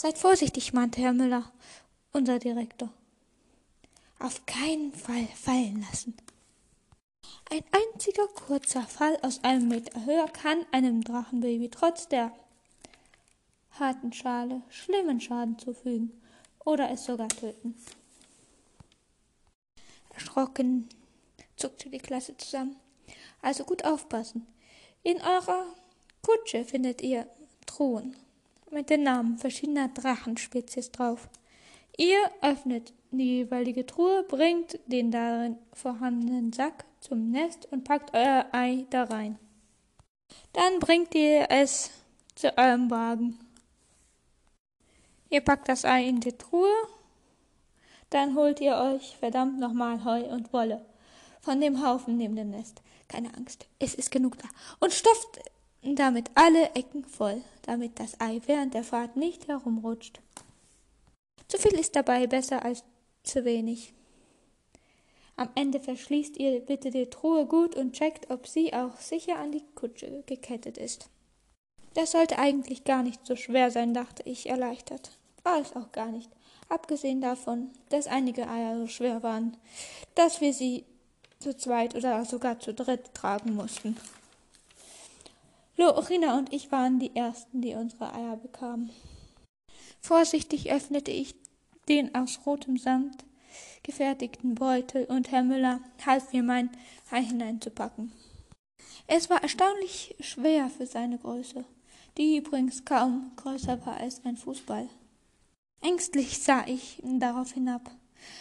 Seid vorsichtig, mahnte Herr Müller, unser Direktor. Auf keinen Fall fallen lassen. Ein einziger kurzer Fall aus einem Meter Höhe kann einem Drachenbaby trotz der harten Schale schlimmen Schaden zufügen oder es sogar töten. Erschrocken zuckte die Klasse zusammen. Also gut aufpassen. In eurer Kutsche findet ihr Truhen mit den Namen verschiedener Drachenspezies drauf. Ihr öffnet die jeweilige Truhe, bringt den darin vorhandenen Sack zum Nest und packt euer Ei da rein. Dann bringt ihr es zu eurem Wagen. Ihr packt das Ei in die Truhe, dann holt ihr euch verdammt nochmal Heu und Wolle von dem Haufen neben dem Nest. Keine Angst, es ist genug da. Und stopft damit alle Ecken voll, damit das Ei während der Fahrt nicht herumrutscht. Zu viel ist dabei besser als zu wenig. Am Ende verschließt ihr bitte die Truhe gut und checkt, ob sie auch sicher an die Kutsche gekettet ist. Das sollte eigentlich gar nicht so schwer sein, dachte ich erleichtert. War es auch gar nicht. Abgesehen davon, dass einige Eier so schwer waren, dass wir sie zu zweit oder sogar zu dritt tragen mussten. Lorina und ich waren die Ersten, die unsere Eier bekamen. Vorsichtig öffnete ich den aus rotem Samt gefertigten Beutel und Herr Müller half mir mein Ei hineinzupacken. Es war erstaunlich schwer für seine Größe, die übrigens kaum größer war als ein Fußball. Ängstlich sah ich darauf hinab.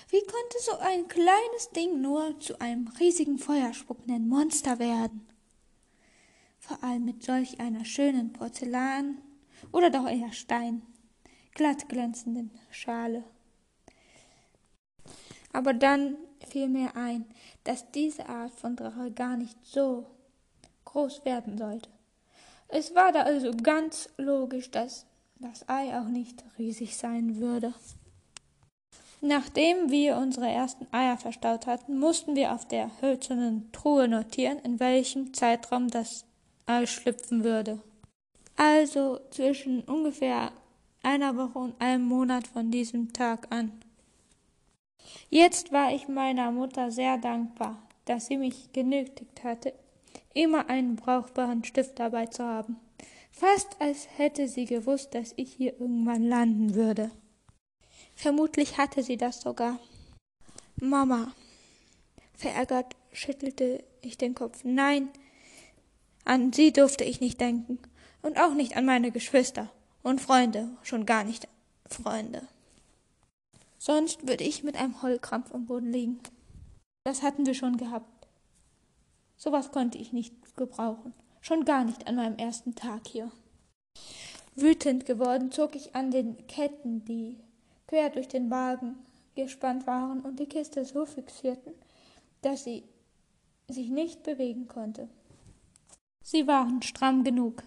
Wie konnte so ein kleines Ding nur zu einem riesigen feuerspuckenden Monster werden? Vor allem mit solch einer schönen Porzellan oder doch eher Stein, glatt glänzenden Schale. Aber dann fiel mir ein, dass diese Art von Drache gar nicht so groß werden sollte. Es war da also ganz logisch, dass das Ei auch nicht riesig sein würde. Nachdem wir unsere ersten Eier verstaut hatten, mussten wir auf der hölzernen Truhe notieren, in welchem Zeitraum das Ei schlüpfen würde. Also zwischen ungefähr einer Woche und einem Monat von diesem Tag an. Jetzt war ich meiner Mutter sehr dankbar, dass sie mich genötigt hatte, immer einen brauchbaren Stift dabei zu haben. Fast als hätte sie gewusst, dass ich hier irgendwann landen würde. Vermutlich hatte sie das sogar. Mama. Verärgert schüttelte ich den Kopf. Nein, an sie durfte ich nicht denken. Und auch nicht an meine Geschwister und Freunde, schon gar nicht Freunde. Sonst würde ich mit einem Heulkrampf am Boden liegen. Das hatten wir schon gehabt. Sowas konnte ich nicht gebrauchen. Schon gar nicht an meinem ersten Tag hier. Wütend geworden zog ich an den Ketten, die quer durch den Wagen gespannt waren und die Kiste so fixierten, dass sie sich nicht bewegen konnte. Sie waren stramm genug.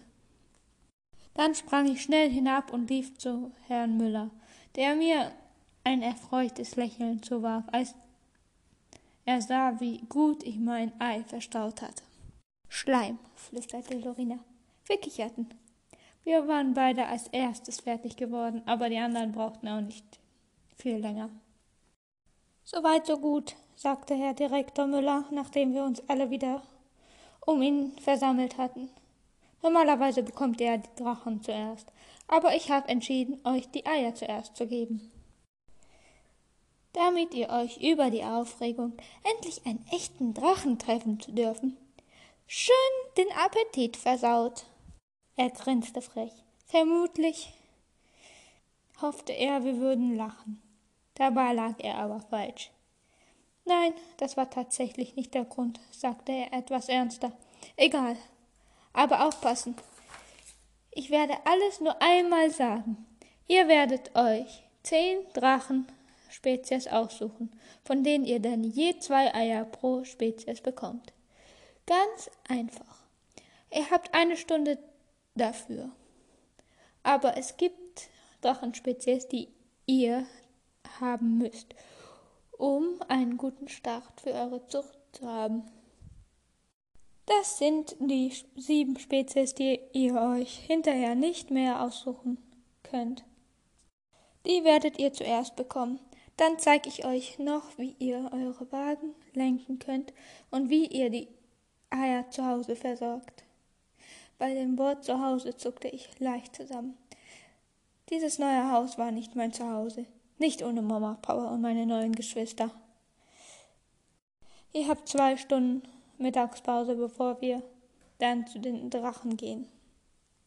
Dann sprang ich schnell hinab und lief zu Herrn Müller, der mir ein erfreutes Lächeln zuwarf, als er sah, wie gut ich mein Ei verstaut hatte. Schleim, flüsterte Lorina. Wir kicherten. Wir waren beide als erstes fertig geworden, aber die anderen brauchten auch nicht viel länger. So weit, so gut, sagte Herr Direktor Müller, nachdem wir uns alle wieder um ihn versammelt hatten. Normalerweise bekommt er die Drachen zuerst, aber ich habe entschieden, euch die Eier zuerst zu geben damit ihr euch über die Aufregung, endlich einen echten Drachen treffen zu dürfen, schön den Appetit versaut. Er grinste frech. Vermutlich hoffte er, wir würden lachen. Dabei lag er aber falsch. Nein, das war tatsächlich nicht der Grund, sagte er etwas ernster. Egal. Aber aufpassen. Ich werde alles nur einmal sagen. Ihr werdet euch zehn Drachen Spezies aussuchen, von denen ihr dann je zwei Eier pro Spezies bekommt. Ganz einfach. Ihr habt eine Stunde dafür. Aber es gibt Drachenspezies, die ihr haben müsst, um einen guten Start für eure Zucht zu haben. Das sind die sieben Spezies, die ihr euch hinterher nicht mehr aussuchen könnt. Die werdet ihr zuerst bekommen. Dann zeige ich euch noch, wie ihr eure Wagen lenken könnt und wie ihr die Eier zu Hause versorgt. Bei dem Wort zu Hause zuckte ich leicht zusammen. Dieses neue Haus war nicht mein Zuhause, nicht ohne Mama, Papa und meine neuen Geschwister. Ihr habt zwei Stunden Mittagspause, bevor wir dann zu den Drachen gehen.